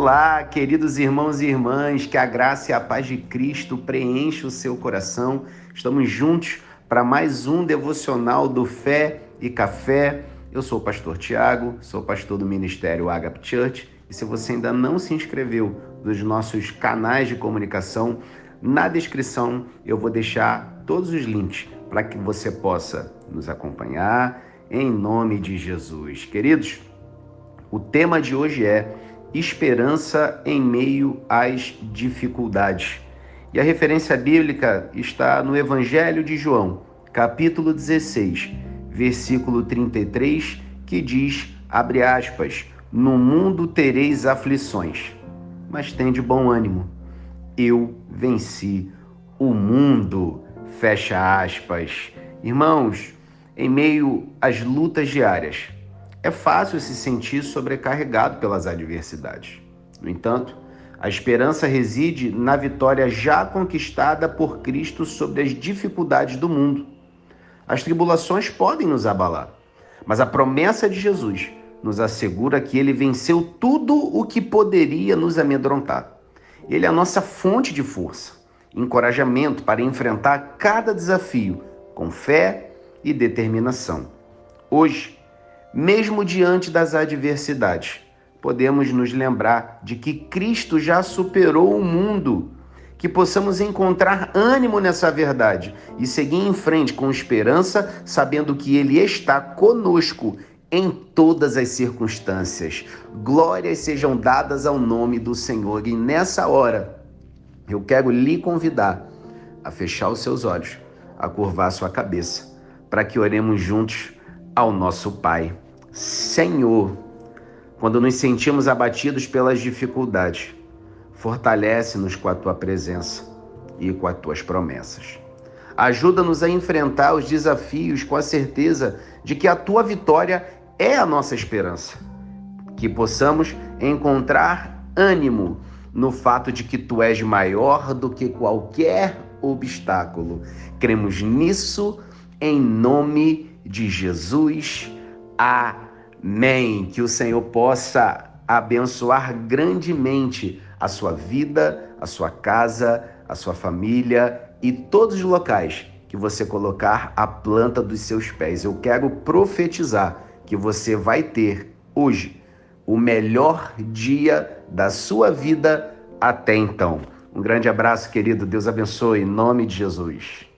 Olá, queridos irmãos e irmãs, que a graça e a paz de Cristo preencha o seu coração. Estamos juntos para mais um devocional do Fé e Café. Eu sou o pastor Tiago, sou pastor do Ministério Agape Church e se você ainda não se inscreveu nos nossos canais de comunicação, na descrição eu vou deixar todos os links para que você possa nos acompanhar em nome de Jesus. Queridos, o tema de hoje é esperança em meio às dificuldades. E a referência bíblica está no Evangelho de João, capítulo 16, versículo 33, que diz, abre aspas, no mundo tereis aflições, mas tende bom ânimo. Eu venci o mundo. Fecha aspas. Irmãos, em meio às lutas diárias, é fácil se sentir sobrecarregado pelas adversidades. No entanto, a esperança reside na vitória já conquistada por Cristo sobre as dificuldades do mundo. As tribulações podem nos abalar, mas a promessa de Jesus nos assegura que ele venceu tudo o que poderia nos amedrontar. Ele é a nossa fonte de força, encorajamento para enfrentar cada desafio com fé e determinação. Hoje, mesmo diante das adversidades, podemos nos lembrar de que Cristo já superou o mundo, que possamos encontrar ânimo nessa verdade e seguir em frente com esperança, sabendo que Ele está conosco em todas as circunstâncias. Glórias sejam dadas ao nome do Senhor. E nessa hora, eu quero lhe convidar a fechar os seus olhos, a curvar sua cabeça, para que oremos juntos ao nosso Pai. Senhor, quando nos sentimos abatidos pelas dificuldades, fortalece-nos com a tua presença e com as tuas promessas. Ajuda-nos a enfrentar os desafios com a certeza de que a tua vitória é a nossa esperança. Que possamos encontrar ânimo no fato de que tu és maior do que qualquer obstáculo. Cremos nisso em nome de Jesus. Amém. Que o Senhor possa abençoar grandemente a sua vida, a sua casa, a sua família e todos os locais que você colocar a planta dos seus pés. Eu quero profetizar que você vai ter hoje o melhor dia da sua vida até então. Um grande abraço, querido. Deus abençoe em nome de Jesus.